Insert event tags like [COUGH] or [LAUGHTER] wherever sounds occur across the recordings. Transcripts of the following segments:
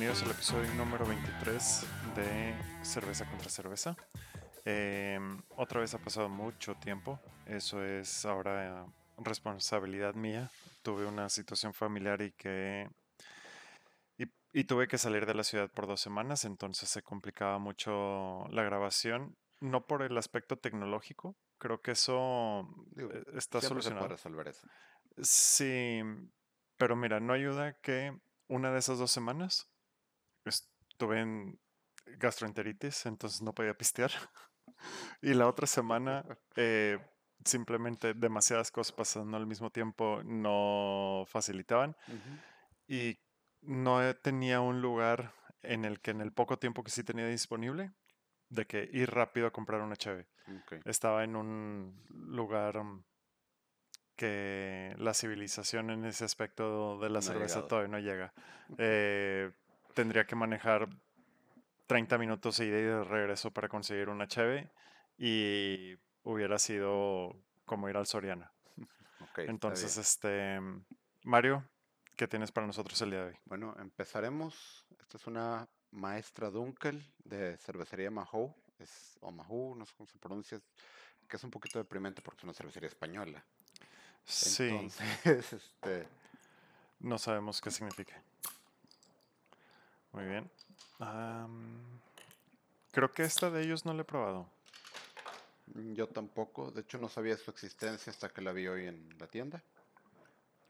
Bienvenidos al episodio número 23 de Cerveza contra Cerveza. Eh, otra vez ha pasado mucho tiempo, eso es ahora responsabilidad mía. Tuve una situación familiar y que y, y tuve que salir de la ciudad por dos semanas, entonces se complicaba mucho la grabación, no por el aspecto tecnológico, creo que eso Digo, eh, está siempre se solucionado. puede resolver eso. Sí, pero mira, no ayuda que una de esas dos semanas estuve en gastroenteritis, entonces no podía pistear. [LAUGHS] Y la otra semana, eh, simplemente demasiadas cosas pasando al mismo tiempo no facilitaban. Y no tenía un lugar en el que en el poco tiempo que sí tenía disponible, de que ir rápido a comprar una cheve. Ok. Estaba en un lugar mm, que la civilización en ese aspecto de la No cerveza todavía no llega. Eh, tendría que manejar 30 minutos de ida y de regreso para conseguir una cheve y hubiera sido como ir al Soriana. Entonces, este, Mario, ¿qué tienes para nosotros el día de hoy? Bueno, empezaremos. Esta es una maestra Dunkel de cervecería Mahou. Es, o Mahou, no sé cómo se pronuncia. Que es un poquito deprimente porque es una cervecería española. Sí, Entonces, [LAUGHS] este. no sabemos qué significa. Muy bien. Am, creo que esta de ellos no la he probado. Yo tampoco. De hecho, no sabía su existencia hasta que la vi hoy en la tienda.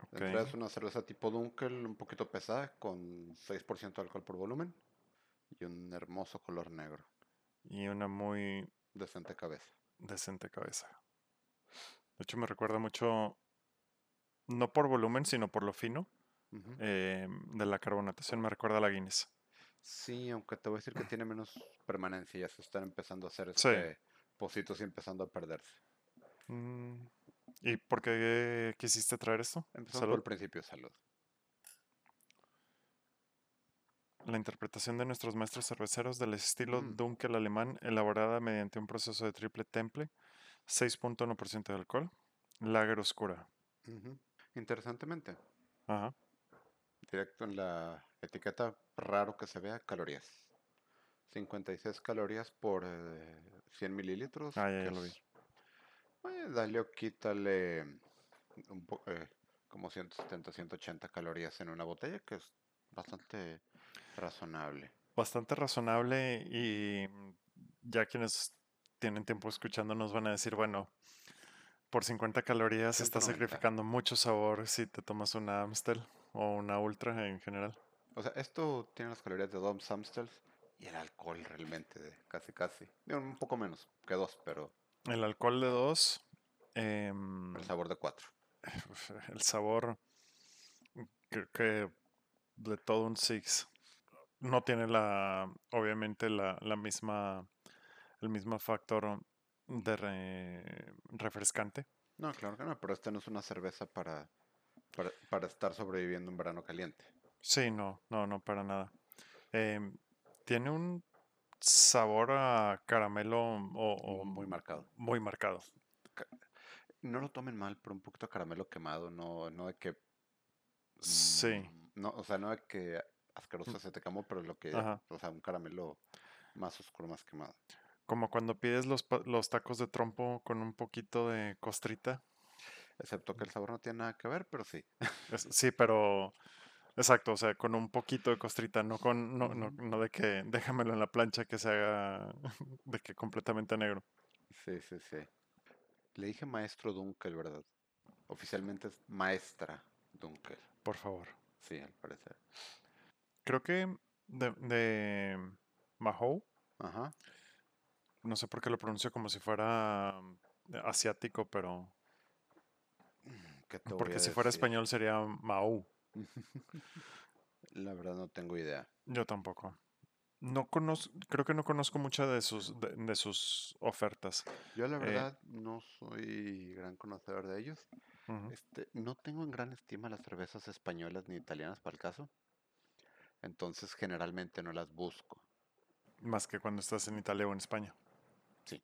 Ok. De entrada es una cerveza tipo Dunkel, un poquito pesada, con 6% de alcohol por volumen. Y un hermoso color negro. Y una muy Decente cabeza. decente cabeza. De hecho, me recuerda mucho, no por volumen, sino por lo fino eh, de la carbonatación. Me recuerda a la Guinness. Sí, aunque te voy a decir que tiene menos permanencia, ya se están empezando a hacer Sí. este pocitos y empezando a perderse. Mm, ¿Y por qué quisiste traer esto? Empezamos Salud. por el principio, salud. La interpretación de nuestros maestros cerveceros del estilo Mm. Dunkel alemán, elaborada mediante un proceso de triple temple, 6.1% de alcohol, lager oscura. Interesantemente, Ajá. directo en la etiqueta, raro que se vea, calorías. 56 calorías por eh, 100 mililitros. Ah, ya, lo vi. es- eh, dale o quítale un po- eh, como 170, 180 calorías en una botella, que es bastante razonable. Bastante razonable y ya quienes tienen tiempo escuchándonos van a decir, bueno, por 50 calorías estás 190. sacrificando mucho sabor si te tomas una Amstel o una Ultra en general. O sea, esto tiene las calorías de Dom Samstels y el alcohol realmente, de casi casi. Un poco menos que dos, pero El alcohol de 2, em, el sabor de cuatro. [LAUGHS] el sabor, creo que de todo un Six. No tiene la, obviamente, la, la misma, el mismo factor de re- refrescante. No, claro que no, pero esta no es una cerveza para, para, para estar sobreviviendo en verano caliente. Sí, no, no, no, para nada. Em, tiene un sabor a caramelo o, o Muy marcado. muy marcado. No lo tomen mal, pero un poquito de caramelo quemado, no, no de que... Sí, mm, No, o sea, no de que asqueroso se te quemó, pero lo que... Ajá. O sea, un caramelo más oscuro, más quemado. como cuando pides los, los tacos de trompo con un poquito de costrita. Excepto que el sabor no tiene nada que ver, pero sí. Sí, pero exacto, o sea, con un poquito de costrita, no con, no, no, no de que déjamelo en la plancha que se haga [LAUGHS] de que completamente negro. Sí, sí, sí. Le dije maestro Dunkel, ¿verdad? Oficialmente es maestra Dunkel. Por favor. Sí, al parecer. Creo que de, de Mahou, Ajá. no sé por qué lo pronuncio como si fuera mm, asiático, pero ¿Qué te voy porque a si fuera español sería Mahou. La verdad no tengo idea. Yo tampoco. No conozco, creo que no conozco muchas de sus, de, de sus ofertas. Yo la Eh, verdad no soy gran conocedor de ellos. Este, no tengo en gran estima las cervezas españolas ni italianas para el caso. Entonces generalmente no las busco. Más que cuando estás en Italia o en España. Sí.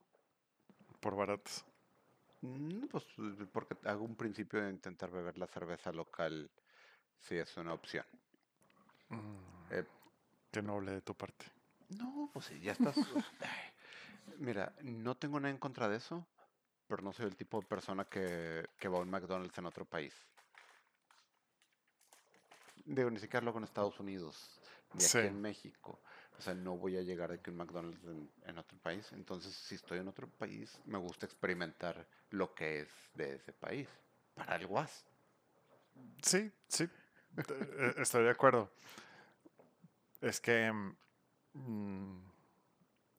Por baratas. Mm, Pues porque hago un principio de intentar beber la cerveza local si es una opción. Mm, Eh, Qué noble de tu parte. No, pues sí, ya estás. [LAUGHS] Mira, no tengo nada en contra de eso, pero no soy el tipo de persona que, que va a un McDonald's en otro país. Digo, ni siquiera en Estados Unidos, ni aquí Sí. en México. O sea, no voy a llegar de que un McDonald's en, en otro país. Entonces, si estoy en otro país, me gusta experimentar lo que es de ese país. Para algo haz. Sí, sí, estoy de acuerdo. Es que mm,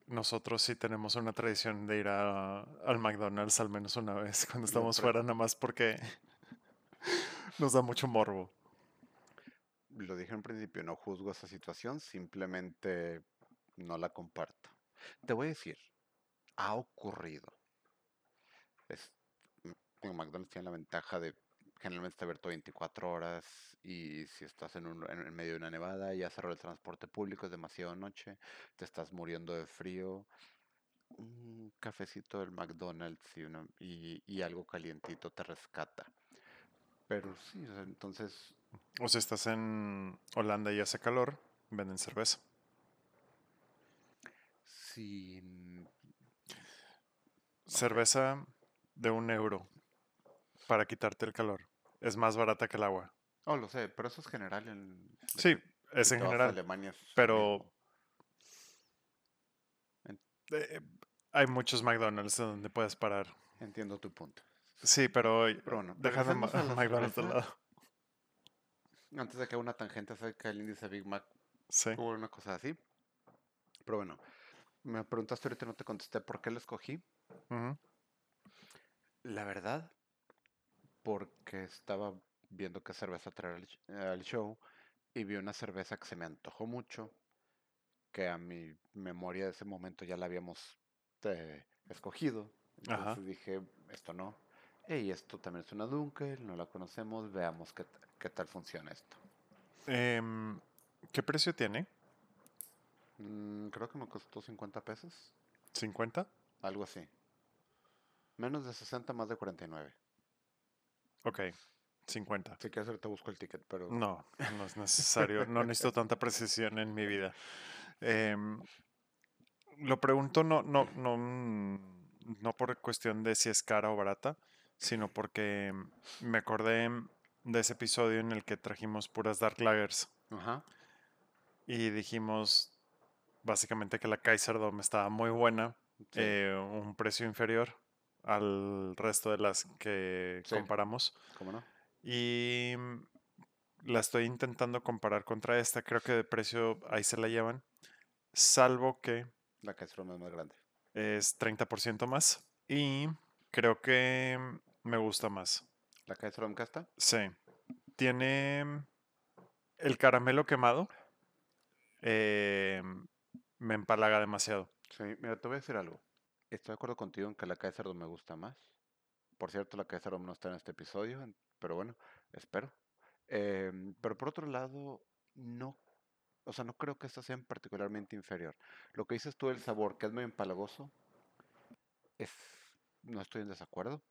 nosotros sí tenemos una tradición de ir a- al McDonald's al menos una vez cuando estamos fuera, nada más porque nos da mucho morbo. Lo dije en principio, no juzgo esa situación, simplemente no la comparto. Te voy a decir, ha ocurrido. Es, m- digo, McDonald's tiene la ventaja de generalmente está abierto 24 horas y si estás en, un, en, medio de una nevada, ya cerró el transporte público, es demasiado noche, te estás muriendo de frío, un cafecito del McDonald's y, una- y, y algo calientito te rescata. Pero sí, o sea, entonces O si estás en Holanda y hace calor, venden cerveza. si mm, Cerveza de un euro para quitarte el calor. Es más barata que el agua. Oh, lo sé, pero eso es general en... Sí, es en general. Alemania es Pero. En- eh, hay muchos McDonald's donde puedes parar. Entiendo tu punto. Sí, pero Pero bueno, dejando a [LAUGHS] McDonald's de lado. Antes de que haga una tangente acerca del índice Big Mac Sí. o una cosa así. Pero bueno, me preguntaste ahorita y no te contesté por qué lo escogí. La verdad, porque estaba viendo qué cerveza traer al, sh- al show y vi una cerveza que se me antojó mucho, que a mi memoria de ese momento ya la habíamos eh, escogido. Ajá. Entonces dije, esto no. Y esto también es una Dunkel, no la conocemos, veamos qué, qué tal funciona esto. Em, ¿Qué precio tiene? Mm, creo que me costó 50 pesos, ¿50? algo así. Menos de 60, más de 49. Ok, 50. Si quieres ahorita busco el ticket, pero... No, no es necesario. No [LAUGHS] necesito tanta precisión en mi vida. Em, lo pregunto no, no, no, mm, no por cuestión de si es cara o barata, sino porque me acordé de ese episodio en el que trajimos puras Dark Lagers Ajá. y dijimos básicamente que la Kaiser Dome estaba muy buena, Sí. eh, un precio inferior al resto de las que Sí. comparamos. ¿Cómo no? Y la estoy intentando comparar contra esta. Creo que de precio ahí se la llevan. Salvo que La que es más grande. es 30% más. Y creo que me gusta más. ¿La es Casta? Sí. Tiene el caramelo quemado. eh, me empalaga demasiado. Sí, mira, te voy a decir algo. Estoy de acuerdo contigo en que la Kaiser me gusta más. Por cierto, la Kaiser no está en este episodio, pero bueno, espero. Em, pero por otro lado, no, o sea, no creo que esta sea particularmente inferior. Lo que dices tú del sabor, que es muy empalagoso, es, no estoy en desacuerdo,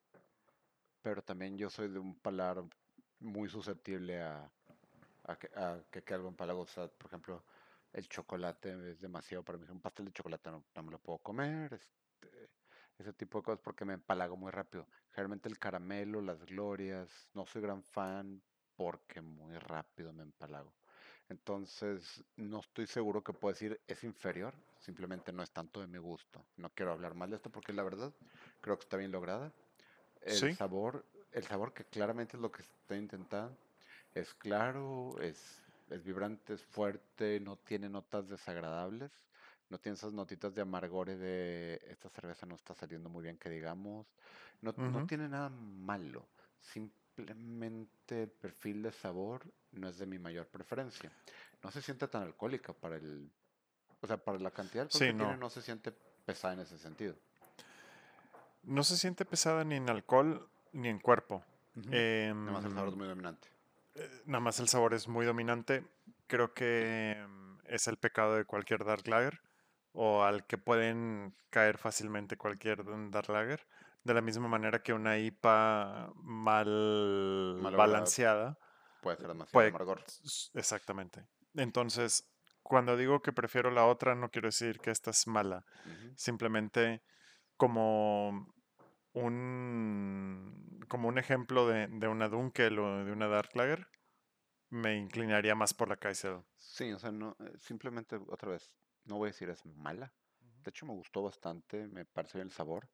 pero también yo soy de un paladar muy susceptible a, que, a que algo empalagoso. Por ejemplo, el chocolate es demasiado para mí. Un pastel de chocolate no, no me lo puedo comer. Ese tipo de cosas porque me empalago muy rápido. Generalmente el caramelo, las glorias, no soy gran fan porque muy rápido me empalago. Entonces, no estoy seguro que puedo decir es inferior, simplemente no es tanto de mi gusto. No quiero hablar mal de esto porque la verdad creo que está bien lograda. El Sí. sabor, el sabor que claramente es lo que estoy intentando, es claro, es, es vibrante, es fuerte, no tiene notas desagradables, no tiene esas notitas de amargore de esta cerveza no está saliendo muy bien que digamos, no, no tiene nada malo, simplemente el perfil de sabor no es de mi mayor preferencia. No se siente tan alcohólica para el, o sea, para la cantidad de alcohol Sí, que tiene no. no se siente pesada en ese sentido. No se siente pesada ni en alcohol ni en cuerpo. Nada más el sabor es Em, muy dominante. eh, nada más el sabor es muy dominante. Creo que mm, es el pecado de cualquier Dark Lager o al que pueden caer fácilmente cualquier mm, Dark Lager. De la misma manera que una IPA mal Malograda. balanceada Puede ser demasiado puede... amargor. Exactamente. Entonces, cuando digo que prefiero la otra, no quiero decir que esta es mala. Simplemente como un, como un ejemplo de, de una Dunkel o de una Dark Lager, me inclinaría más por la Kaiser. Sí, o sea, no, eh, simplemente otra vez, no voy a decir es mala. De hecho, me gustó bastante, me parece bien el sabor.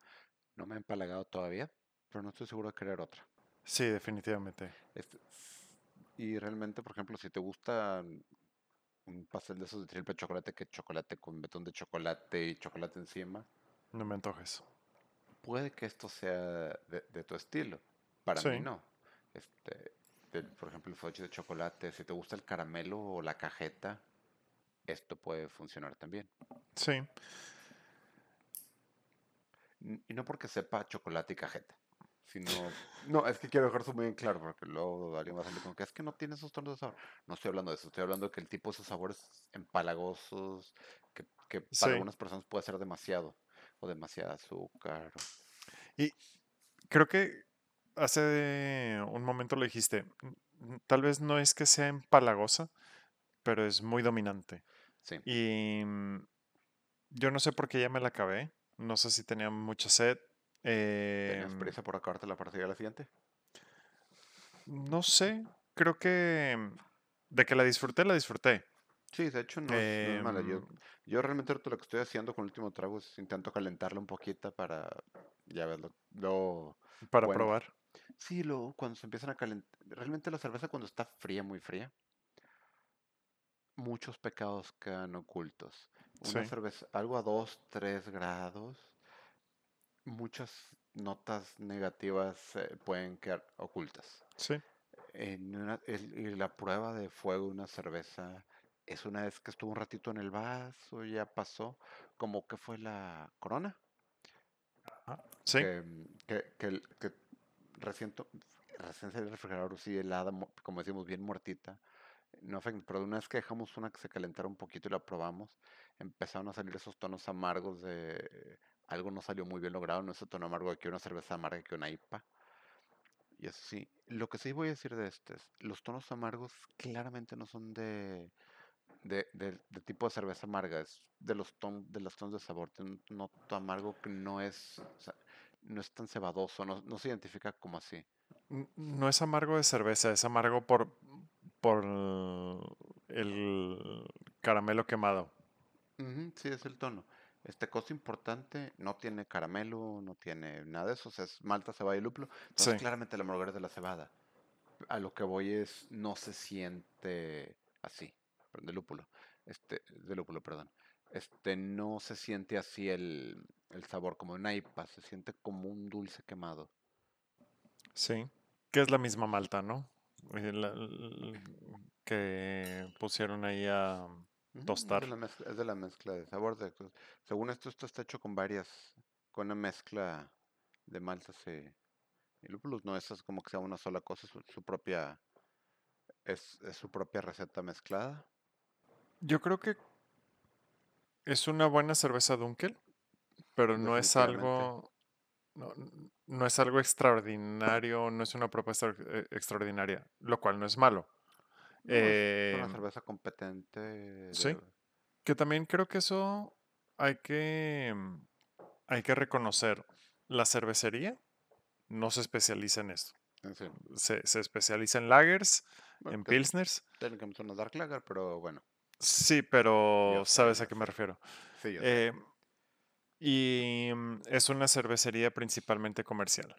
No me ha empalagado todavía, pero no estoy seguro de querer otra. Sí, definitivamente. Este, y realmente, por ejemplo, si te gusta un pastel de esos de triple chocolate, que chocolate con betón de chocolate y chocolate encima, No me antojes. puede que esto sea de, de tu estilo. Para Sí. mí no. Este, de- por ejemplo, el fudge de chocolate, si te gusta el caramelo o la cajeta, esto puede funcionar también. Sí. Y no porque sepa chocolate y cajeta, sino... No, es que quiero dejar eso muy en claro, porque luego alguien va a salir con que es que no tiene esos tonos de sabor. No estoy hablando de eso, estoy hablando de que el tipo de esos sabores empalagosos, que, que para Sí. algunas personas puede ser demasiado, o demasiada azúcar. o- Y creo que hace un momento lo dijiste. Tal vez no es que sea empalagosa, pero es muy dominante. Sí, Y mm, yo no sé por qué ya me la acabé. No sé si tenía mucha sed. ¿tenías em, prisa por acabarte la partida de la siguiente? no sé. Creo que mm, de que la disfruté, la disfruté. Sí, de hecho no es, no es mala. Yo, Em, yo realmente lo que estoy haciendo con el último trago es intento calentarla un poquito para, ya ves, lo, lo- para bueno, probar. Sí, luego cuando se empiezan a calentar, realmente la cerveza cuando está fría, muy fría, muchos pecados quedan ocultos. Una Sí, cerveza, algo a 2, 3 grados, muchas notas negativas eh, pueden quedar ocultas. sí, En una- el- y la prueba de fuego de una cerveza es una vez que estuvo un ratito en el vaso, ya pasó, como que fue la corona, ah, sí, que, que, que, el- que recién, recién salió del refrigerador, sí, helada, como decimos, bien muertita. No pero una vez que dejamos una que se calentara un poquito y la probamos, empezaron a salir esos tonos amargos de algo no salió muy bien logrado, no es el tono amargo de que una cerveza amarga que una IPA. Y eso sí, lo que sí voy a decir de este es, los tonos amargos claramente no son de, de, de- de tipo de cerveza amarga, es de los ton, de los tonos de sabor, tiene un noto amargo que no es, o sea, no es tan cebadoso, no, no se identifica como así. No es amargo de cerveza, es amargo por, por el caramelo quemado. Sí, es el tono. Este cosa importante, no tiene caramelo, no tiene nada de eso, o sea, es malta, cebada y lúpulo. Entonces, Sí, claramente la amargor es de la cebada. A lo que voy es, no se siente así, de lúpulo, este, de lúpulo, perdón. Este, no se siente así el, el sabor como una IPA, se siente como un dulce quemado. sí. Que es la misma malta, ¿no? Eh, la- que pusieron ahí a Ujú, Es de tostar. la mezcla, es de la mezcla de sabor. de- según esto, esto está hecho con varias, con una mezcla de maltas y, y lúpulos. No es como que sea una sola cosa, su, su propia, es, es su propia receta mezclada. Yo creo que es una buena cerveza Dunkel, pero no es algo, no, no es algo extraordinario, no es una propuesta eh, extraordinaria, lo cual no es malo. No, es una Em, cerveza competente. sí, que también creo que eso hay que, mm, hay que reconocer. La cervecería no se especializa en esto. sí. Se, se especializa en lagers, Bueno, en pilsners. técnicamente una dark lager, pero bueno, Sí, pero yo sabes a qué me refiero. Sí, yo sé. Y mm, es una cervecería principalmente comercial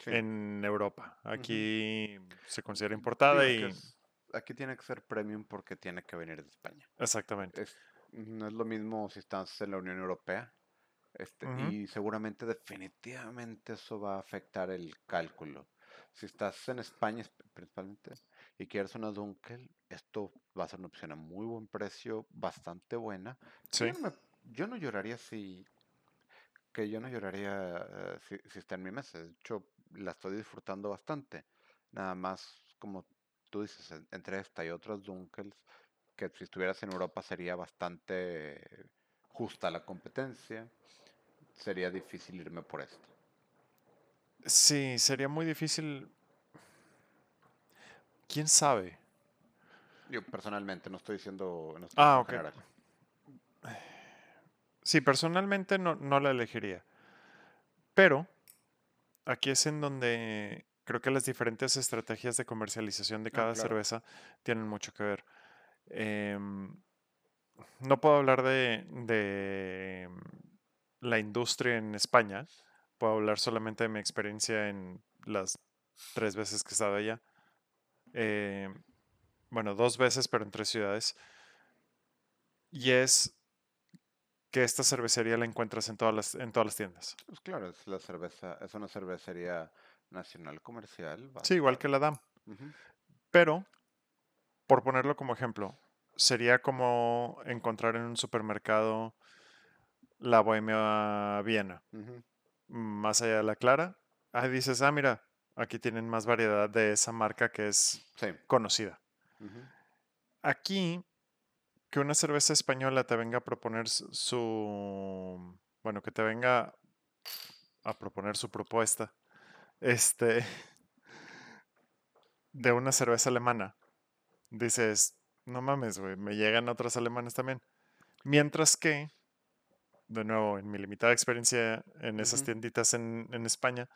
Sí. en Europa. Aquí se considera importada Digo que y es- aquí tiene que ser premium porque tiene que venir de España. exactamente. Es, no es lo mismo si estás en la Unión Europea. Este, y seguramente, definitivamente, eso va a afectar el cálculo. Si estás en España esp- principalmente y quieres una Dunkel, esto va a ser una opción a muy buen precio, bastante buena. Sí, yo no, me- yo no lloraría si, que yo no lloraría eh, si, si está en mi mesa. De hecho, la estoy disfrutando bastante. Nada más, como tú dices, en- entre esta y otras Dunkels, que si estuvieras en Europa sería bastante justa la competencia. Sería difícil irme por esta. sí, sería muy difícil. ¿Quién sabe? Yo personalmente no estoy diciendo. No estoy Ah, ok. general. Sí, personalmente no, no la elegiría. Pero aquí es en donde creo que las diferentes estrategias de comercialización de Ah, cada claro. cerveza tienen mucho que ver. Em, no puedo hablar de, de la industria en España. Puedo hablar solamente de mi experiencia en las tres veces que he estado allá. Em, bueno, dos veces, pero en tres ciudades. Y es que esta cervecería la encuentras en todas las, en todas las tiendas. Pues claro, es la cerveza, es una cervecería nacional comercial. Sí, igual que la DAM. Ujú, Pero, por ponerlo como ejemplo, sería como encontrar en un supermercado la Bohemia Viena. Más allá de la clara, ahí dices, ah, mira, aquí tienen más variedad de esa marca que es Sí. conocida. Aquí, que una cerveza española te venga a proponer su- bueno, que te venga a proponer su propuesta, este, [LAUGHS] de una cerveza alemana, dices, no mames, güey, me llegan otras alemanas también. Mientras que, de nuevo, en mi limitada experiencia en esas tienditas en, en España,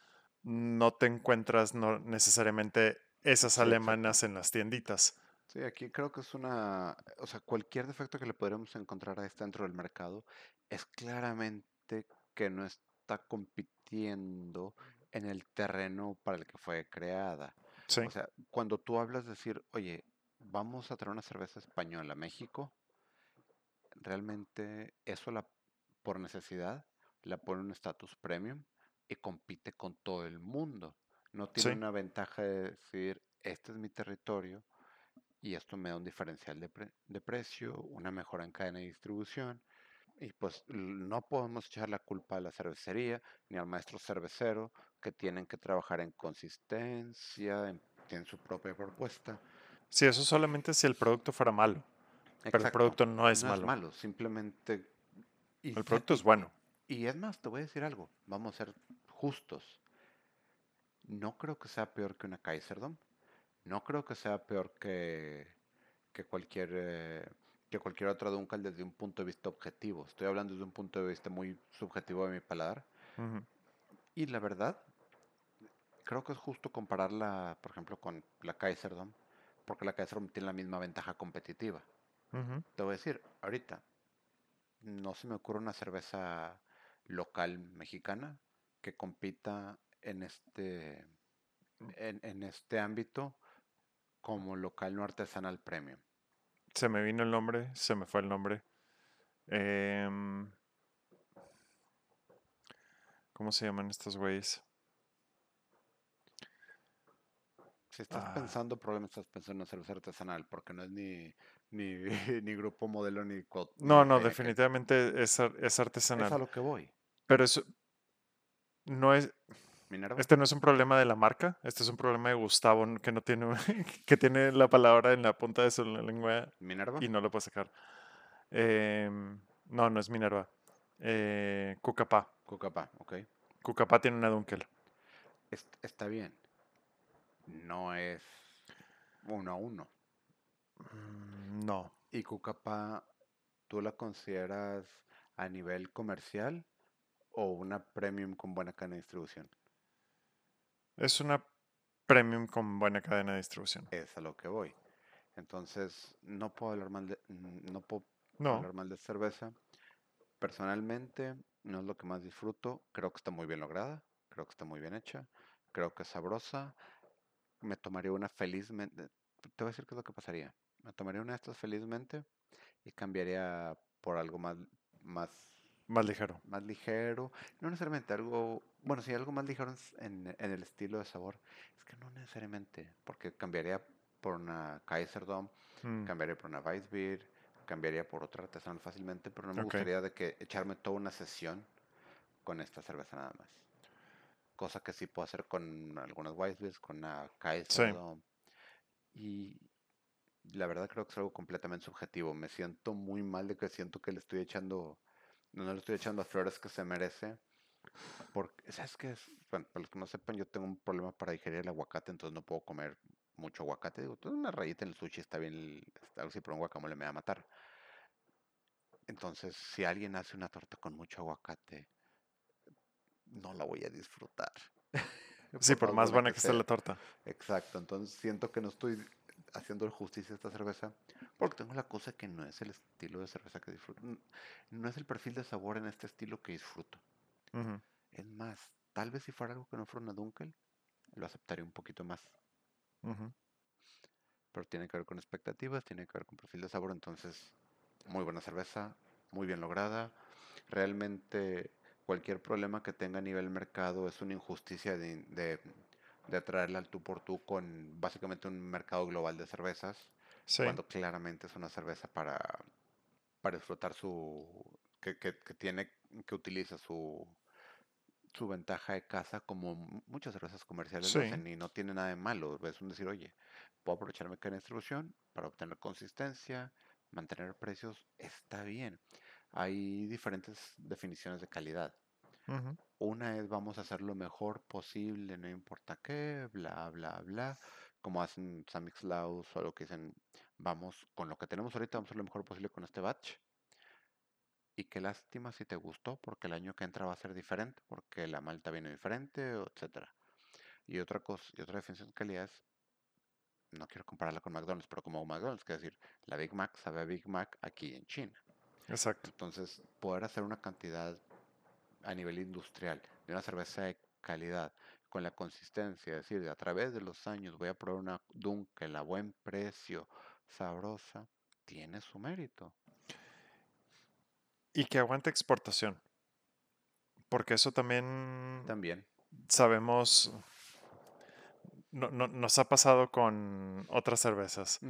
no te encuentras no necesariamente esas alemanas en las tienditas. Sí, aquí creo que es una, o sea, cualquier defecto que le podríamos encontrar a este dentro del mercado es claramente que no está compitiendo en el terreno para el que fue creada. Sí, O sea, cuando tú hablas de decir, oye, vamos a traer una cerveza española a México, realmente eso la, por necesidad la pone en un estatus premium y compite con todo el mundo. No tiene sí. una ventaja de decir, este es mi territorio y esto me da un diferencial de, pre- de precio, una mejora en cadena de distribución. Y pues no podemos echar la culpa a la cervecería ni al maestro cervecero que tienen que trabajar en consistencia, en- tienen su propia propuesta. Sí, eso solamente si el producto fuera malo. Pero el Exacto. producto no es no malo. es malo, simplemente... y El producto es bueno. Y es más, te voy a decir algo, vamos a ser justos. No creo que sea peor que una Kaiserdom. No creo que sea peor que, que cualquier eh, que cualquier otra Dunkel desde un punto de vista objetivo. Estoy hablando desde un punto de vista muy subjetivo de mi paladar. Y la verdad, creo que es justo compararla, por ejemplo, con la Kaiserdom, porque la Kaiserdom tiene la misma ventaja competitiva. Te voy a decir, ahorita, no se me ocurre una cerveza local mexicana que compita en este, en, en este ámbito como local no artesanal premium. Se me vino el nombre, se me fue el nombre. Em, ¿Cómo se llaman estos güeyes? Si estás Ah. pensando, probablemente estás pensando en cerveza artesanal, porque no es ni, ni, [LAUGHS] ni grupo modelo ni No, ni no, definitivamente es, ar- es Es a artesanal. lo que voy. Pero eso no es, Minerva. este no es un problema de la marca, este es un problema de Gustavo que no tiene, [LAUGHS] que tiene la palabra en la punta de su lengua Minerva. y no lo puede sacar. Em, no, no es Minerva. Eh, Cucapá. Cucapá, ok. Cucapá tiene una Dunkel. Est- está bien. No es uno a uno. Mm, No. ¿Y Cucapá tú la consideras a nivel comercial o una premium con buena cadena de distribución? Es una premium con buena cadena de distribución. Es a lo que voy. Entonces, no puedo hablar mal de, mm, no puedo No. hablar mal de cerveza. Personalmente, no es lo que más disfruto. Creo que está muy bien lograda. Creo que está muy bien hecha. Creo que es sabrosa. Me tomaría una felizmente. Te voy a decir qué es lo que pasaría. Me tomaría una de estas felizmente y cambiaría por algo más, más, Más ligero. más ligero. No necesariamente algo, bueno, sí, algo más ligero en el estilo de sabor. Es que no necesariamente, porque cambiaría por una Kaiserdom, Mm, cambiaría por una Weissbier, cambiaría por otra artesanal fácilmente, pero no me gustaría de que echarme toda una sesión con esta cerveza nada más. Cosa que sí puedo hacer con algunas Weissbiers, con una Kaiserdom. Y la verdad creo que es algo completamente subjetivo. Me siento muy mal de que siento que le estoy echando, no, no le estoy echando flores que se merece. Porque, ¿sabes qué? Bueno, para los que no sepan, yo tengo un problema para digerir el aguacate, entonces no puedo comer mucho aguacate. Digo, "Tú, una rayita en el sushi está bien, algo así, pero un guacamole me va a matar. Entonces, si alguien hace una torta con mucho aguacate, no la voy a disfrutar. [LAUGHS] Sí, por más buena que esté sea. la torta. Exacto, entonces siento que no estoy haciendo justicia a esta cerveza porque tengo la cosa que no es el estilo de cerveza que disfruto. No es el perfil de sabor en este estilo que disfruto. Es más, tal vez si fuera algo que no fuera una Dunkel, lo aceptaría un poquito más. Pero tiene que ver con expectativas, tiene que ver con perfil de sabor, entonces muy buena cerveza, muy bien lograda. Realmente cualquier problema que tenga a nivel mercado es una injusticia de, de, de traerla al tú por tú con básicamente un mercado global de cervezas, Sí, cuando claramente es una cerveza para, para disfrutar su... que, que, que tiene, que utiliza su, su ventaja de casa como mu- muchas cervezas comerciales lo hacen y no tiene nada de malo. Es un decir, oye, puedo aprovechar mi cadena de distribución para obtener consistencia, mantener precios, está bien. Hay diferentes definiciones de calidad. Una es vamos a hacer lo mejor posible, no importa qué, bla, bla, bla. Como hacen Samix Laus o lo que dicen, vamos con lo que tenemos ahorita, vamos a hacer lo mejor posible con este batch. Y qué lástima si te gustó, porque el año que entra va a ser diferente, porque la malta viene diferente, etcétera. Y otra cosa, y otra definición de calidad es, no quiero compararla con McDonald's, pero como McDonald's, que decir, la Big Mac sabe a Big Mac aquí en China. Exacto. Entonces, poder hacer una cantidad a nivel industrial de una cerveza de calidad con la consistencia, es decir, a través de los años voy a probar una Dunkel a buen precio, sabrosa, tiene su mérito. Y que aguante exportación. Porque eso también También. sabemos, no- no- nos ha pasado con otras cervezas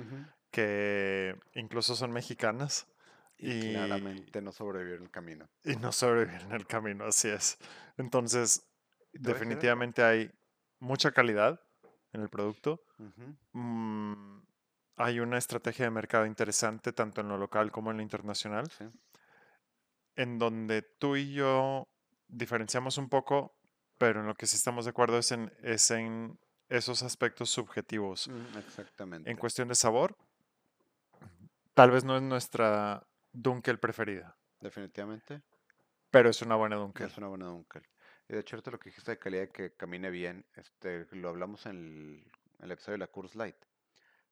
que incluso son mexicanas Y, y, claramente no sobrevivió en el camino. y no sobreviven en el camino, así es. Entonces, definitivamente hay mucha calidad en el producto. Mm, hay una estrategia de mercado interesante tanto en lo local como en lo internacional, sí. En donde tú y yo diferenciamos un poco, pero en lo que sí estamos de acuerdo es en, es en esos aspectos subjetivos. Mm, exactamente. En cuestión de sabor, tal vez no es nuestra Dunkel preferida, Definitivamente pero es una buena Dunkel. es una buena Dunkel. Y de hecho, ahorita lo que dijiste de calidad que camine bien, este, lo hablamos en el, en el episodio de la Curse Light.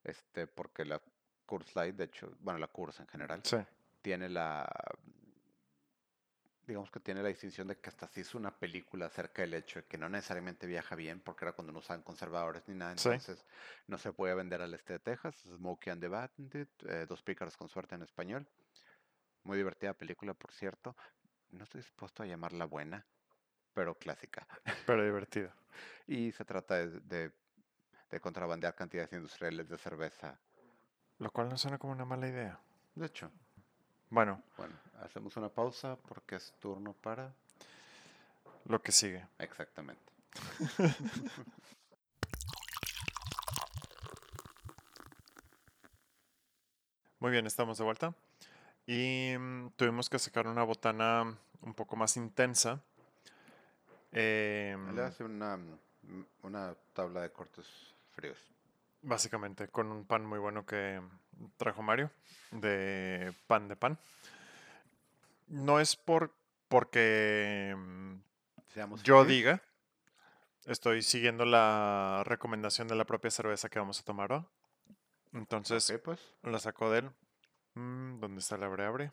Este, porque la Curse Light, de hecho, bueno, la Curse en general, Sí, tiene la digamos que tiene la distinción de que hasta se hizo una película acerca del hecho de que no necesariamente viaja bien, porque era cuando no usaban conservadores ni nada, Sí. entonces no se puede vender al este de Texas, Smokey and the Bandit, eh, Dos pícaros con suerte en español. Muy divertida película, por cierto. No estoy dispuesto a llamarla buena, pero clásica. pero [LAUGHS] divertido. Y se trata de, de, de contrabandear cantidades industriales de cerveza. Lo cual no suena como una mala idea. De hecho, Bueno, bueno, hacemos una pausa porque es turno para... lo que sigue. Exactamente. [LAUGHS] Muy bien, estamos de vuelta. Y mm, tuvimos que sacar una botana un poco más intensa. Em, Le hace una, mm, una tabla de cortes fríos. Básicamente con un pan muy bueno que trajo Mario, de pan de pan. No es por porque mm, Seamos yo diga, estoy siguiendo la recomendación de la propia cerveza que vamos a tomar hoy. Entonces pues. la saco de él. Mm, ¿Dónde está el abre abre?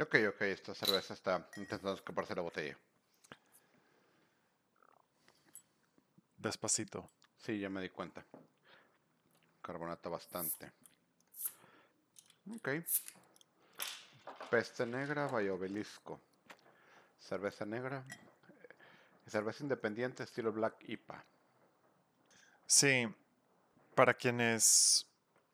Ok, ok, esta cerveza está intentando escaparse la botella. Despacito. Sí, ya me di cuenta. Carbonata bastante. Ok. Peste negra, Bayo Obelisco. Cerveza negra. eh, Cerveza independiente estilo Black IPA. Sí, para quienes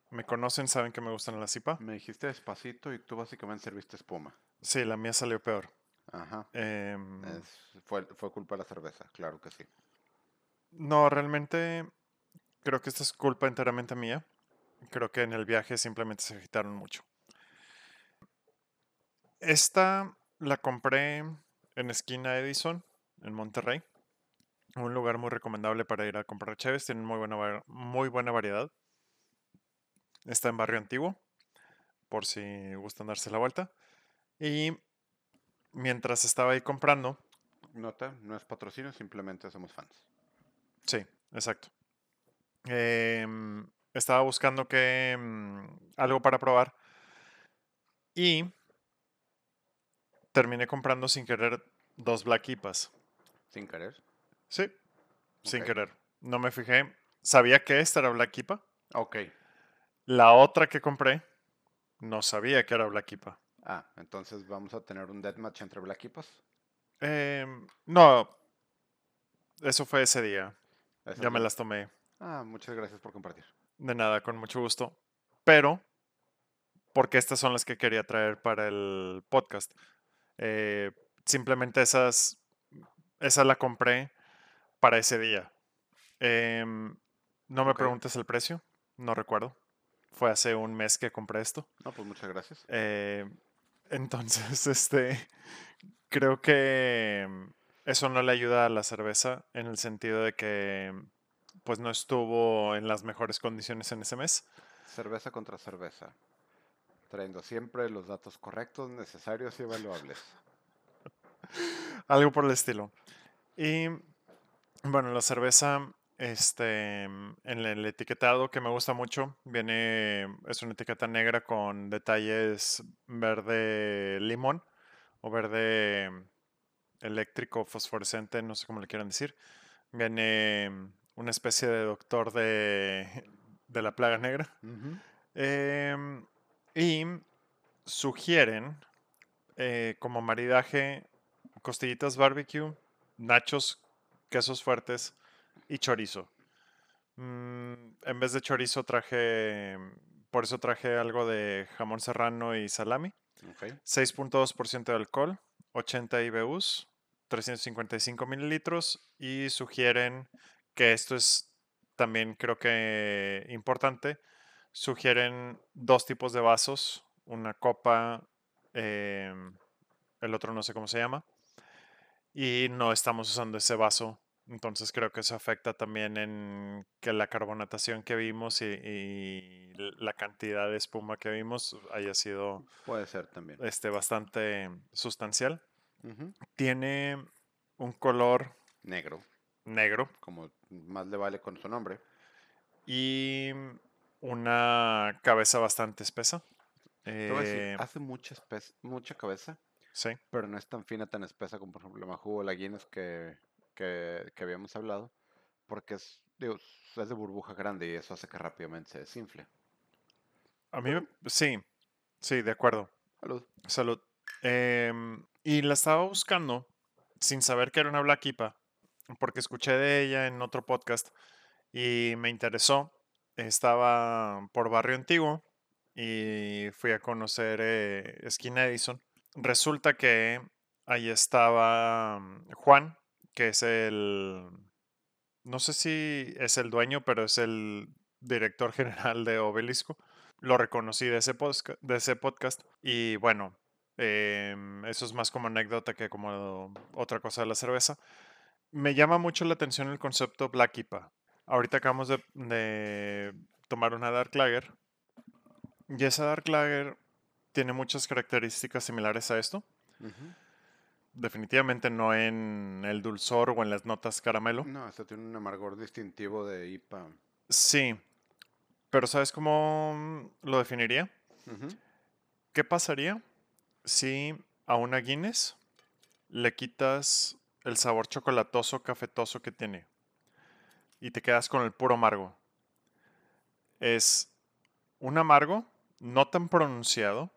me conocen saben que me gustan las IPA. Me dijiste despacito y tú básicamente serviste espuma. Sí, la mía salió peor. Ajá. Em, Es- fue, fue culpa de la cerveza, claro que sí. No, realmente creo que esta es culpa enteramente mía. Creo que en el viaje simplemente se agitaron mucho. Esta la compré en esquina Edison, en Monterrey. Un lugar muy recomendable para ir a comprar cheves. Tienen muy buena, muy buena variedad. Está en Barrio Antiguo, por si gustan darse la vuelta. Y mientras estaba ahí comprando, Nota, no es patrocinio, simplemente somos fans. Sí, exacto. Em, estaba buscando que mm, algo para probar y terminé comprando sin querer dos Black IPAs. Sin querer. Sí, sin Ok. querer. No me fijé. Sabía que esta era Black IPA. Ok. La otra que compré no sabía que era Black IPA. Ah, entonces vamos a tener un deathmatch entre Black Ipas. Em, no, eso fue ese día. Ya me las tomé. Ah, muchas gracias por compartir. De nada, con mucho gusto. Pero, porque estas son las que quería traer para el podcast. Eh, simplemente esas, esa la compré para ese día. Em, no me preguntes el precio, no recuerdo. Fue hace un mes que compré esto. No, pues muchas gracias. Eh, entonces, [LAUGHS] este, creo que eso no le ayuda a la cerveza en el sentido de que, pues, no estuvo en las mejores condiciones en ese mes. Cerveza contra cerveza. Trayendo siempre los datos correctos, necesarios y evaluables. [LAUGHS] Algo por el estilo. Y bueno, la cerveza, este, en el etiquetado que me gusta mucho, viene, es una etiqueta negra con detalles verde limón o verde eléctrico fosforescente, no sé cómo le quieran decir. Viene una especie de doctor de, [LAUGHS] de la plaga negra. Em, y sugieren eh, como maridaje costillitas barbecue, nachos, quesos fuertes y chorizo. Mm, en vez de chorizo traje, por eso traje algo de jamón serrano y salami. Ok. 6.2% de alcohol, 80 IBUs, 355 mililitros y sugieren que esto es también creo que importante. Sugieren dos tipos de vasos, una copa, em, el otro no sé cómo se llama, y no estamos usando ese vaso. Entonces creo que eso afecta también en que la carbonatación que vimos y, y la cantidad de espuma que vimos haya sido Puede ser también. este, bastante sustancial. Tiene un color Negro, negro como más le vale con su nombre. y una cabeza bastante espesa. Decir, Eh, hace mucha, mucha cabeza, sí, pero no es tan fina, tan espesa como por ejemplo la Majú o la Guinness que, que, que habíamos hablado, porque es, digo, es de burbuja grande y eso hace que rápidamente se desinfle. a mí sí, sí, de acuerdo. Salud. Salud. Em, y la estaba buscando sin saber que era una Black porque escuché de ella en otro podcast y me interesó. Estaba por Barrio Antiguo y fui a conocer eh, Esquina Edison. Resulta que ahí estaba mm, Juan, que es el, no sé si es el dueño, pero es el director [LAUGHS] general de Obelisco. Lo reconocí de ese, posca- de ese podcast y bueno, em, eso es más como anécdota que como otra cosa de la cerveza. Me llama mucho la atención el concepto Black IPA. Ahorita acabamos de, de tomar una Dark Lager y esa Dark Lager tiene muchas características similares a esto. Definitivamente no en el dulzor o en las notas caramelo. No, esto tiene un amargor distintivo de IPA. Sí, pero ¿sabes cómo lo definiría? ¿Qué pasaría si a una Guinness le quitas el sabor chocolatoso, cafetoso que tiene y te quedas con el puro amargo? Es un amargo no tan pronunciado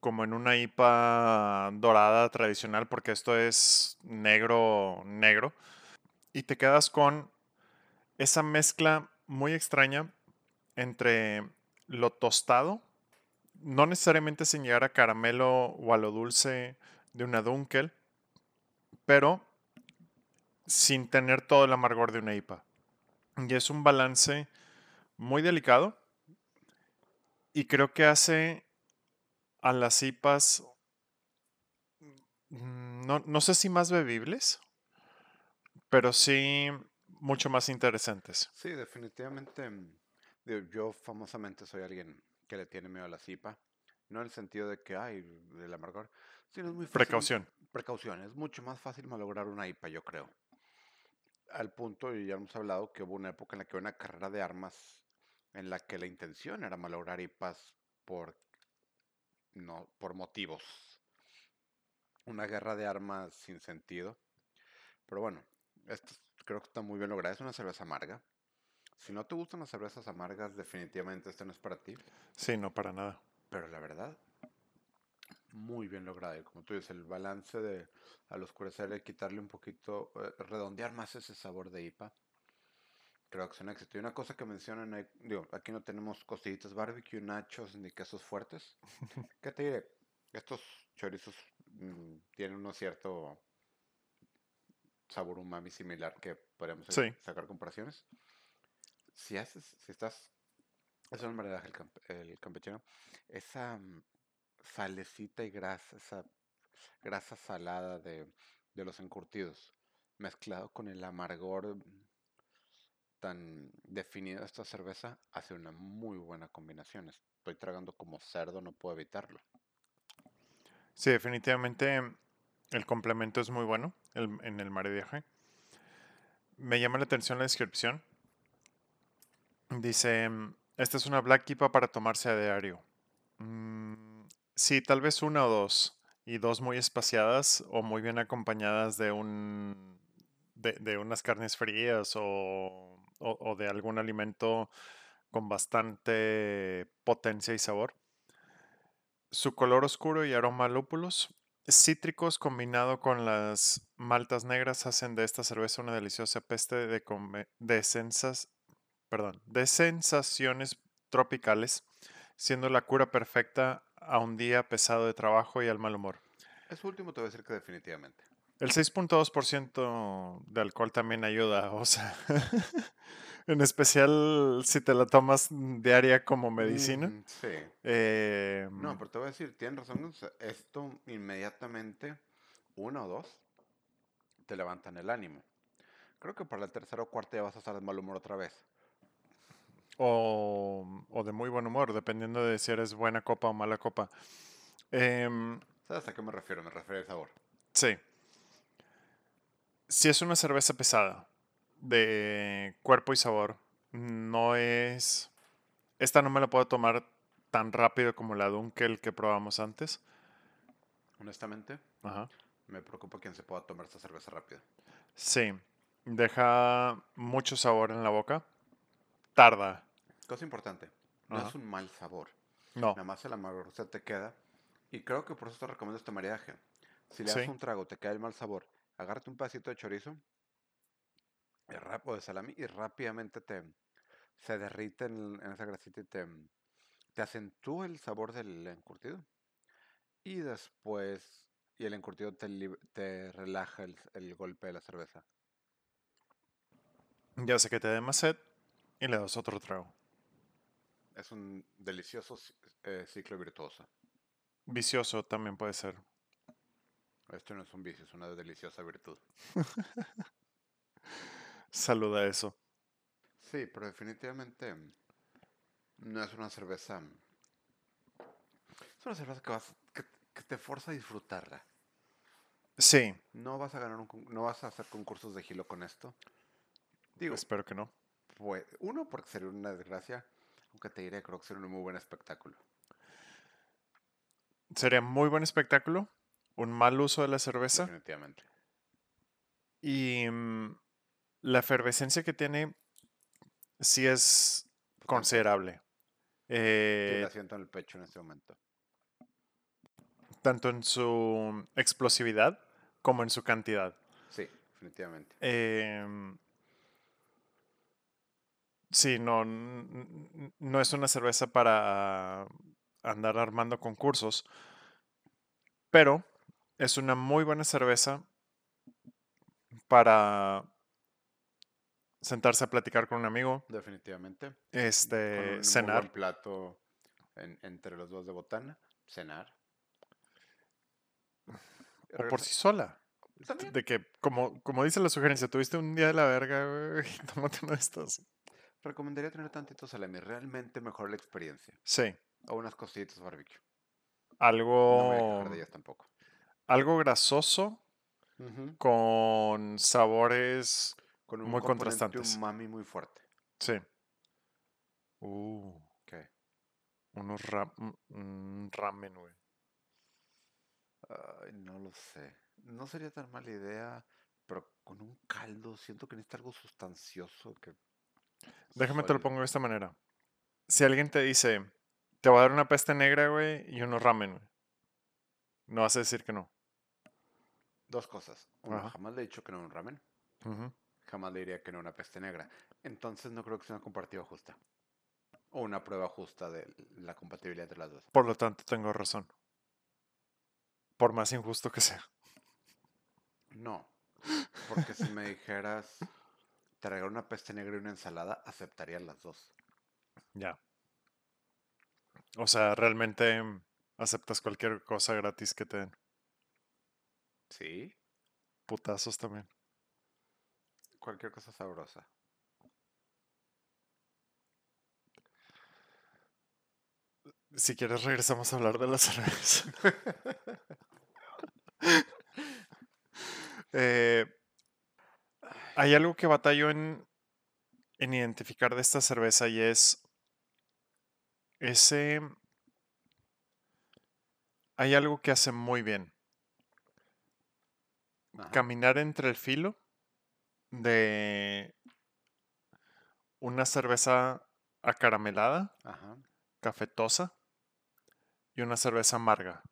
como en una IPA dorada tradicional, porque esto es negro, negro, y te quedas con esa mezcla muy extraña entre lo tostado, no necesariamente sin llegar a caramelo o a lo dulce de una Dunkel, pero sin tener todo el amargor de una IPA. Y es un balance muy delicado y creo que hace a las IPAs, mm, no, no sé si más bebibles, pero sí mucho más interesantes. Sí, definitivamente. mm, yo famosamente soy alguien que le tiene miedo a la cipa. No en el sentido de que, ay, del amargor, sino es muy fácil. Precaución. Precaución. Es mucho más fácil malograr una IPA, yo creo. Al punto, y ya hemos hablado, que hubo una época en la que hubo una carrera de armas en la que la intención era malograr IPAs por, no, por motivos. Una guerra de armas sin sentido. Pero bueno, esto creo que está muy bien logrado. Es una cerveza amarga. Si no te gustan las cervezas amargas, definitivamente este no es para ti. Sí, no para nada. Pero la verdad, muy bien lograda. Y como tú dices, el balance de al oscurecer y quitarle un poquito, eh, redondear más ese sabor de IPA. Creo que es un éxito. Y una cosa que mencionan, digo, aquí no tenemos costillitas barbecue, nachos ni quesos fuertes. [LAUGHS] ¿Qué te diré? Estos chorizos mm, tienen uno cierto sabor umami similar que podríamos Sí. sacar comparaciones. Si haces, si estás, eso es el el, el campechano, esa mm, salecita y grasa, esa grasa salada de, de los encurtidos, mezclado con el amargor mm, tan definido de esta cerveza, hace una muy buena combinación. Estoy tragando como cerdo, no puedo evitarlo. Sí, definitivamente el complemento es muy bueno el- en el maridaje. Me llama la atención la descripción. Dice, mm, esta es una Black IPA para tomarse a diario. Mm, sí, tal vez una o dos. Y dos muy espaciadas o muy bien acompañadas de un de, unas carnes frías o, o- de algún alimento con bastante potencia y sabor. Su color oscuro y aroma a lúpulos cítricos combinado con las maltas negras hacen de esta cerveza una deliciosa peste de, de, perdón, de sensaciones tropicales, siendo la cura perfecta a un día pesado de trabajo y al mal humor. Eso último te voy a decir que definitivamente. El 6.2% de alcohol también ayuda, o sea, [LAUGHS] en especial si te la tomas diaria como medicina. Ujú, Sí. eh, No, pero te voy a decir, tienes razón. esto inmediatamente, uno o dos, te levantan el ánimo. Creo que para la tercera o cuarta ya vas a estar de mal humor otra vez. O, o de muy buen humor, dependiendo de si eres buena copa o mala copa. Em, ¿Sabes a qué me refiero? Me refiero al sabor. sí. Si es una cerveza pesada, de cuerpo y sabor, no es... Esta no me la puedo tomar tan rápido como la Dunkel que probamos antes. Honestamente, Ajá. me preocupa quien se pueda tomar esta cerveza rápido. Sí, deja mucho sabor en la boca. Tarda. Cosa importante, no Ajá. es un mal sabor. No, Nada más el amargor se te queda. Y creo que por eso te recomiendo este maridaje. Si le das Sí. un trago, te queda el mal sabor, agárrate un pedacito de chorizo o de salami y rápidamente te se derrite en, en esa grasita y te, te acentúa el sabor del encurtido. Y después, y el encurtido te, te relaja el, el golpe de la cerveza. ya sé que te dé más sed y le das otro trago. Es un delicioso ci- eh, ciclo virtuoso. Vicioso también puede ser. Esto no es un vicio, es una deliciosa virtud. [LAUGHS] Saluda eso. Sí, pero definitivamente mm, no es una cerveza. mm, Es una cerveza que, vas, que, que te forza a disfrutarla. Sí, No vas a ganar un, no vas a hacer concursos de gilo con esto. Digo, espero que no. Pues, uno, porque sería una desgracia, aunque te diré, creo que sería un muy buen espectáculo. Sería muy buen espectáculo, un mal uso de la cerveza Definitivamente. y mm, la efervescencia que tiene sí es considerable. Eh, la siento en el pecho en este momento. tanto en su explosividad como en su cantidad. Sí, definitivamente. Em, sí, no, no es una cerveza para andar armando concursos, pero es una muy buena cerveza para sentarse a platicar con un amigo, Definitivamente. Con este, un muy buen cenar. plato en- entre los dos de botana, cenar. O por sí sola. También. De que, como, como dice la sugerencia, tuviste un día de la verga, güey, [LAUGHS] tómate uno de estos. Recomendaría tener tantito salami. Realmente mejor la experiencia. Sí, O unas cositas barbecue. No me voy a algo, de ellas tampoco. algo grasoso Ujú. con sabores, Con un Muy contrastantes. umami muy fuerte. sí. Uh, ¿Qué? unos un- un ramen, güey. Ay, no lo sé. No sería tan mala idea, pero con un caldo siento que necesita algo sustancioso que... Déjame te lo pongo de esta manera. Si alguien te dice, te voy a dar una peste negra, güey, y unos ramen, güey. No vas a decir que no. Dos cosas. Uno, Ajá. jamás le he dicho que no a un ramen. Ujú. Jamás le diría que no a una peste negra. Entonces no creo que sea una comparativa justa. O una prueba justa de la compatibilidad entre las dos. Por lo tanto, tengo razón. Por más injusto que sea. No. Porque si me dijeras traer una peste negra y una ensalada, aceptaría las dos. Ya. O sea, realmente aceptas cualquier cosa gratis que te den. Sí. Putazos también. Cualquier cosa sabrosa. Si quieres, regresamos a hablar de la cerveza. [LAUGHS] Eh, hay algo que batallo en, en identificar de esta cerveza y es ese... Hay algo que hace muy bien. Ajá. Caminar entre el filo de una cerveza acaramelada, Ajá. cafetosa y una cerveza amarga,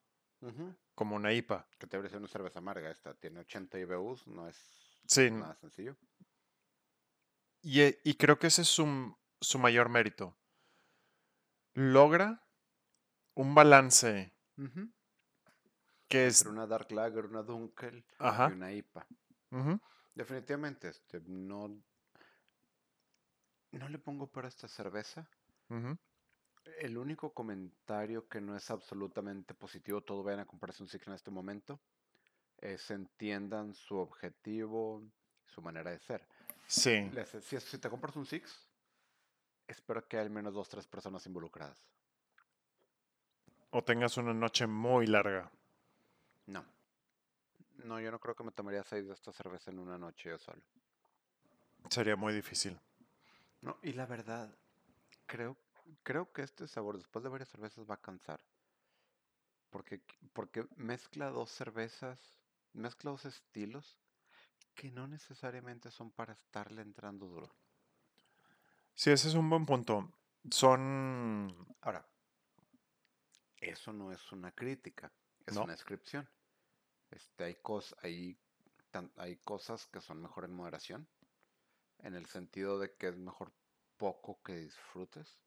como una IPA. Que te abre una cerveza amarga esta. Tiene 80 IBUs, no es Sí, nada sencillo. Y, e- y creo que ese es su, su mayor mérito. Logra un balance que es... Entre una Dark Lager, una Dunkel Ajá. y una IPA. Definitivamente, este, no, no le pongo pero a esta cerveza. El único comentario que no es absolutamente positivo, todo vayan a comprarse un Six en este momento, es entiendan su objetivo, su manera de ser. Sí, Les- si, si te compras un Six, espero que haya al menos dos, tres personas involucradas. o tengas una noche muy larga. No. No, yo no creo que me tomaría seis de esta cerveza en una noche yo solo. Sería muy difícil. No, y la verdad, creo, creo que este sabor después de varias cervezas va a cansar. Porque, porque mezcla dos cervezas, mezcla dos estilos que no necesariamente son para estarle entrando duro. Sí, ese es un buen punto. Son... Ahora, eso no es una crítica, es No. una descripción. Este, hay, cos, hay, tan- hay cosas que son mejor en moderación, en el sentido de que es mejor poco que disfrutes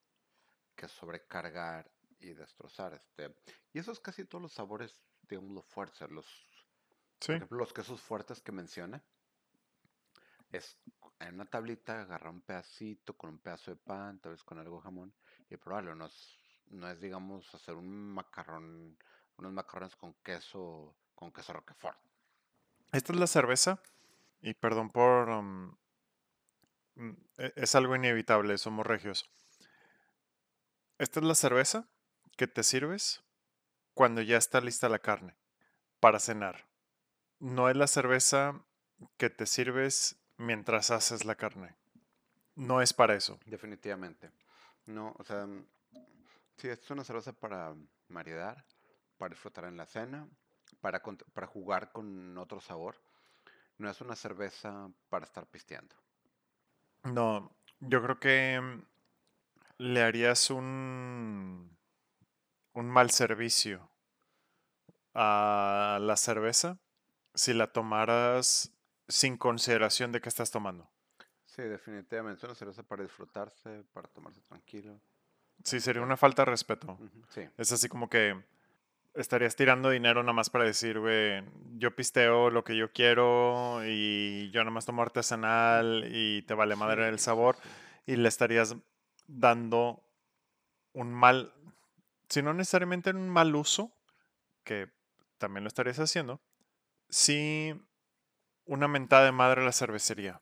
que sobrecargar y destrozar. Este, y eso es casi todos los sabores, digamos, lo fuertes. Los, Sí, Por ejemplo, los quesos fuertes que menciona, es en una tablita, agarrar un pedacito con un pedazo de pan, tal vez con algo de jamón, y probarlo. No es, no es digamos, hacer un macarrón, unos macarrones con queso, con queso roquefort. esta es la cerveza. Y perdón por... um, mm, e- es algo inevitable, somos regios. Esta es la cerveza que te sirves cuando ya está lista la carne para cenar. No es la cerveza que te sirves mientras haces la carne. No es para eso. Definitivamente. No, o sea, mm, sí, es una cerveza para maridar, para disfrutar en la cena, para, para jugar con otro sabor. No es una cerveza para estar pisteando. No, yo creo que mm, le harías un, un mal servicio a la cerveza si la tomaras sin consideración de qué estás tomando. Sí, definitivamente. Es una cerveza para disfrutarse, para tomarse tranquilo. Sí, sería una falta de respeto. Sí, Es así como que estarías tirando dinero nada más para decir, güey, yo pisteo lo que yo quiero y yo nada más tomo artesanal y te vale madre sí, el sabor sí. y le estarías dando un mal, si no necesariamente un mal uso, que también lo estarías haciendo, sí una mentada de madre a la cervecería.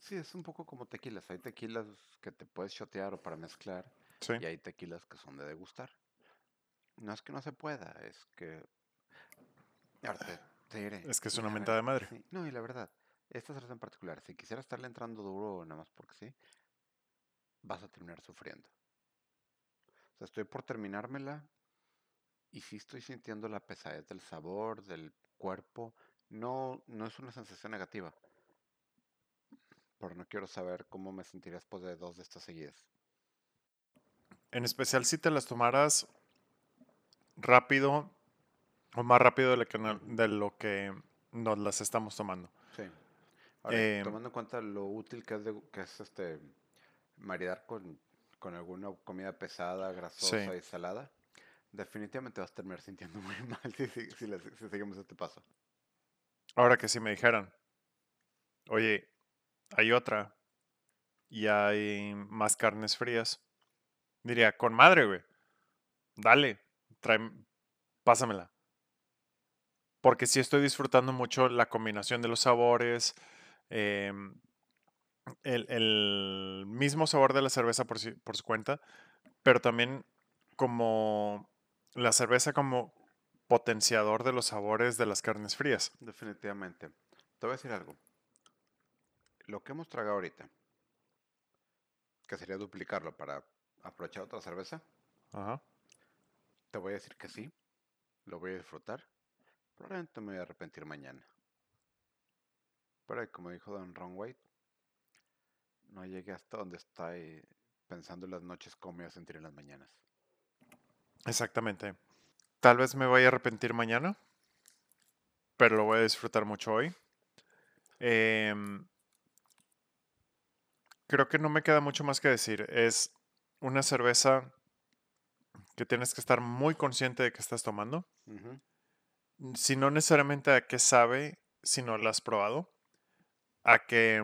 Sí, es un poco como tequilas. Hay tequilas que te puedes shotear o para mezclar Sí. y hay tequilas que son de degustar. No es que no se pueda, es que... Ahora te, te diré, Es que es una mentada de madre. sí, no, y la verdad, esta cerveza en particular, si quisiera estarle entrando duro nada más porque sí, vas a terminar sufriendo. O sea, estoy por terminármela y sí estoy sintiendo la pesadez del sabor, del cuerpo. No, no es una sensación negativa. Pero no quiero saber cómo me sentiré después de dos de estas seguidas. En especial si te las tomaras rápido o más rápido de lo que, no- de lo que nos las estamos tomando. Sí. Ahora, Em, tomando en cuenta lo útil que es, de- que es este maridar con, con alguna comida pesada, grasosa y salada, definitivamente vas a terminar sintiendo [LAUGHS] muy mal si, seguimos este paso. Ahora que si me dijeran, oye, hay otra y hay más carnes frías, diría, con madre, güey, dale, trae, pásamela. Porque sí estoy disfrutando mucho la combinación de los sabores, em, el, mismo sabor de la cerveza por, por su cuenta, pero también como la cerveza como potenciador de los sabores de las carnes frías. Definitivamente. Te voy a decir algo. Lo que hemos tragado ahorita, que sería duplicarlo para aprovechar otra cerveza, Ajá. te voy a decir que sí, lo voy a disfrutar. Probablemente me voy a arrepentir mañana. Pero como dijo Don Ron White, no llegué hasta donde estoy pensando en las noches cómo me voy a sentir en las mañanas. Exactamente. Tal vez me vaya a arrepentir mañana, pero lo voy a disfrutar mucho hoy. Em, creo que no me queda mucho más que decir. Es una cerveza que tienes que estar muy consciente de que estás tomando. Ujú. Si no necesariamente a qué sabe, si no la has probado, a que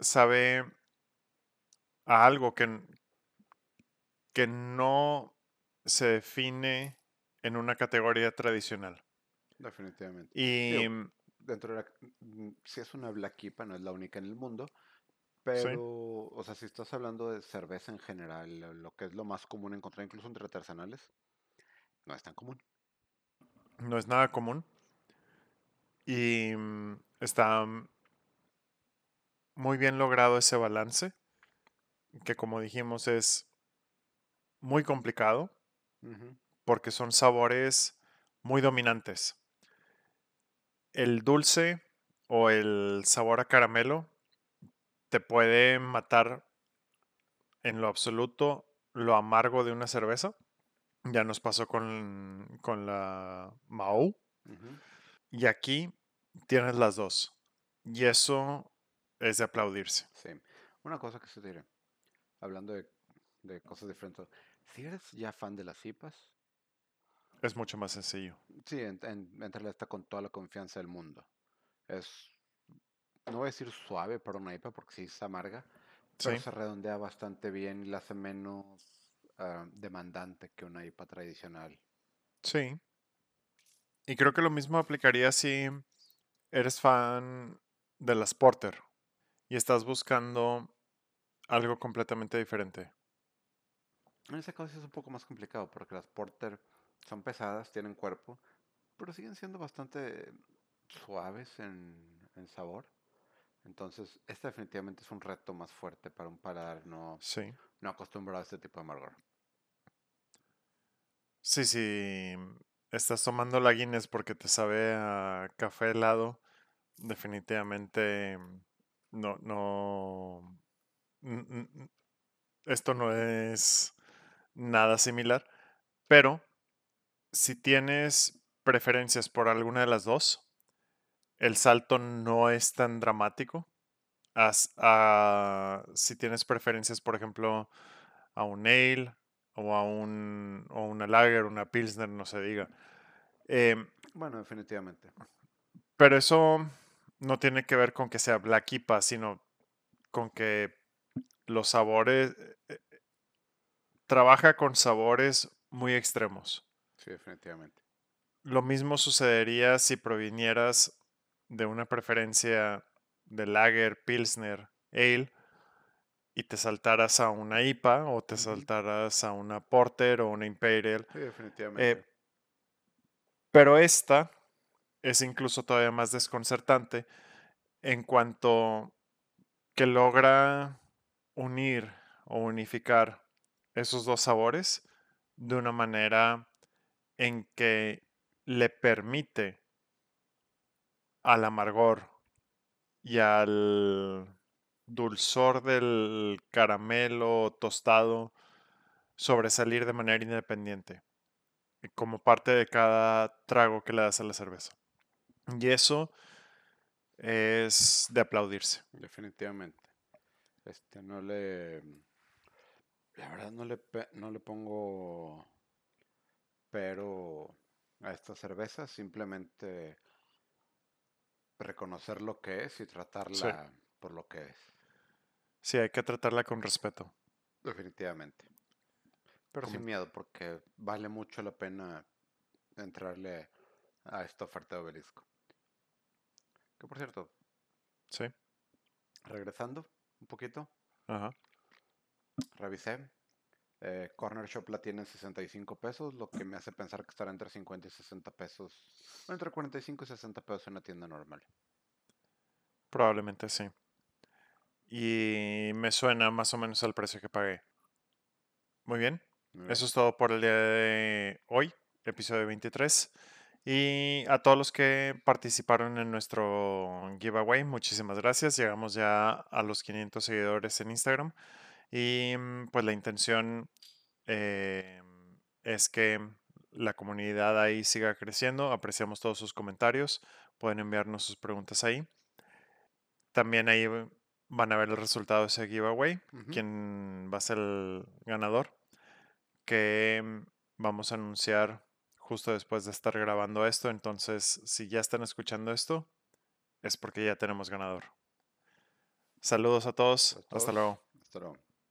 sabe a algo que, que no se define en una categoría tradicional. Definitivamente. Y Digo, dentro de la... mm, Si es una Black no es la única en el mundo, pero, o sea, si estás hablando de cerveza en general, lo- que es lo más común encontrar incluso entre artesanales, no es tan común. no es nada común. Y mm, está mm, muy bien logrado ese balance, que como dijimos es muy complicado. Porque son sabores muy dominantes. El dulce o el sabor a caramelo te puede matar en lo absoluto lo amargo de una cerveza. Ya nos pasó con, con la Mao. Y aquí tienes las dos. Y eso es de aplaudirse. Sí. Una cosa que se diré, hablando de, de cosas diferentes, si eres ya fan de las IPAs, Es mucho más sencillo. sí, en, en, entrale esta con toda la confianza del mundo. Es, no voy a decir suave para una IPA porque sí es amarga, pero Sí. se redondea bastante bien y la hace menos ah, demandante que una IPA tradicional. Sí. Y creo que lo mismo aplicaría si eres fan de las Porter y estás buscando algo completamente diferente. En ese caso es un poco más complicado porque las porter son pesadas, tienen cuerpo, pero siguen siendo bastante suaves en, en sabor. Entonces, este definitivamente es un reto más fuerte para un paladar no, Sí. no acostumbrado a este tipo de amargor. Sí, sí. Estás tomando la Guinness porque te sabe a café helado. Definitivamente no, no. Esto no es nada similar. Pero si tienes preferencias por alguna de las dos, el salto no es tan dramático. As- a- si tienes preferencias, por ejemplo, a un ale o a un o una lager, una pilsner, no se diga. Em, Bueno, definitivamente. pero eso no tiene que ver con que sea Black IPA, sino con que los sabores eh, trabaja con sabores muy extremos. Sí, definitivamente. Lo mismo sucedería si provinieras de una preferencia de lager, pilsner, ale, y te saltaras a una IPA o te saltaras a una porter o una imperial. Sí, definitivamente. Eh, pero esta es incluso todavía más desconcertante en cuanto que logra unir o unificar esos dos sabores de una manera en que le permite al amargor y al dulzor del caramelo tostado sobresalir de manera independiente, como parte de cada trago que le das a la cerveza. Y eso es de aplaudirse. Definitivamente. Este, no le. La verdad, no le, no le pongo pero a esta cerveza. Simplemente reconocer lo que es y tratarla por lo que es. Sí, hay que tratarla con respeto. Definitivamente. Pero sin miedo, porque vale mucho la pena entrarle a esta oferta de obelisco. Que por cierto, Sí, regresando un poquito, ajá. Revisé. eh, Corner Shop la tiene en 65 pesos, lo que me hace pensar que estará entre 50 y 60 pesos. o entre 45 y 60 pesos en una tienda normal. Probablemente sí. Y me suena más o menos al precio que pagué. Muy bien. Muy bien. Eso es todo por el día de hoy, episodio 23. Y a todos los que participaron en nuestro giveaway, muchísimas gracias. Llegamos ya a los 500 seguidores en Instagram. Y mm, pues la intención eh, es que la comunidad ahí siga creciendo. Apreciamos todos sus comentarios. Pueden enviarnos sus preguntas ahí. También ahí van a ver el resultado de ese giveaway. Ujú. Quién va a ser el ganador. Que mm, vamos a anunciar justo después de estar grabando esto. Entonces, si ya están escuchando esto, es porque ya tenemos ganador. Saludos a todos. A Hasta todos, luego. Hasta luego.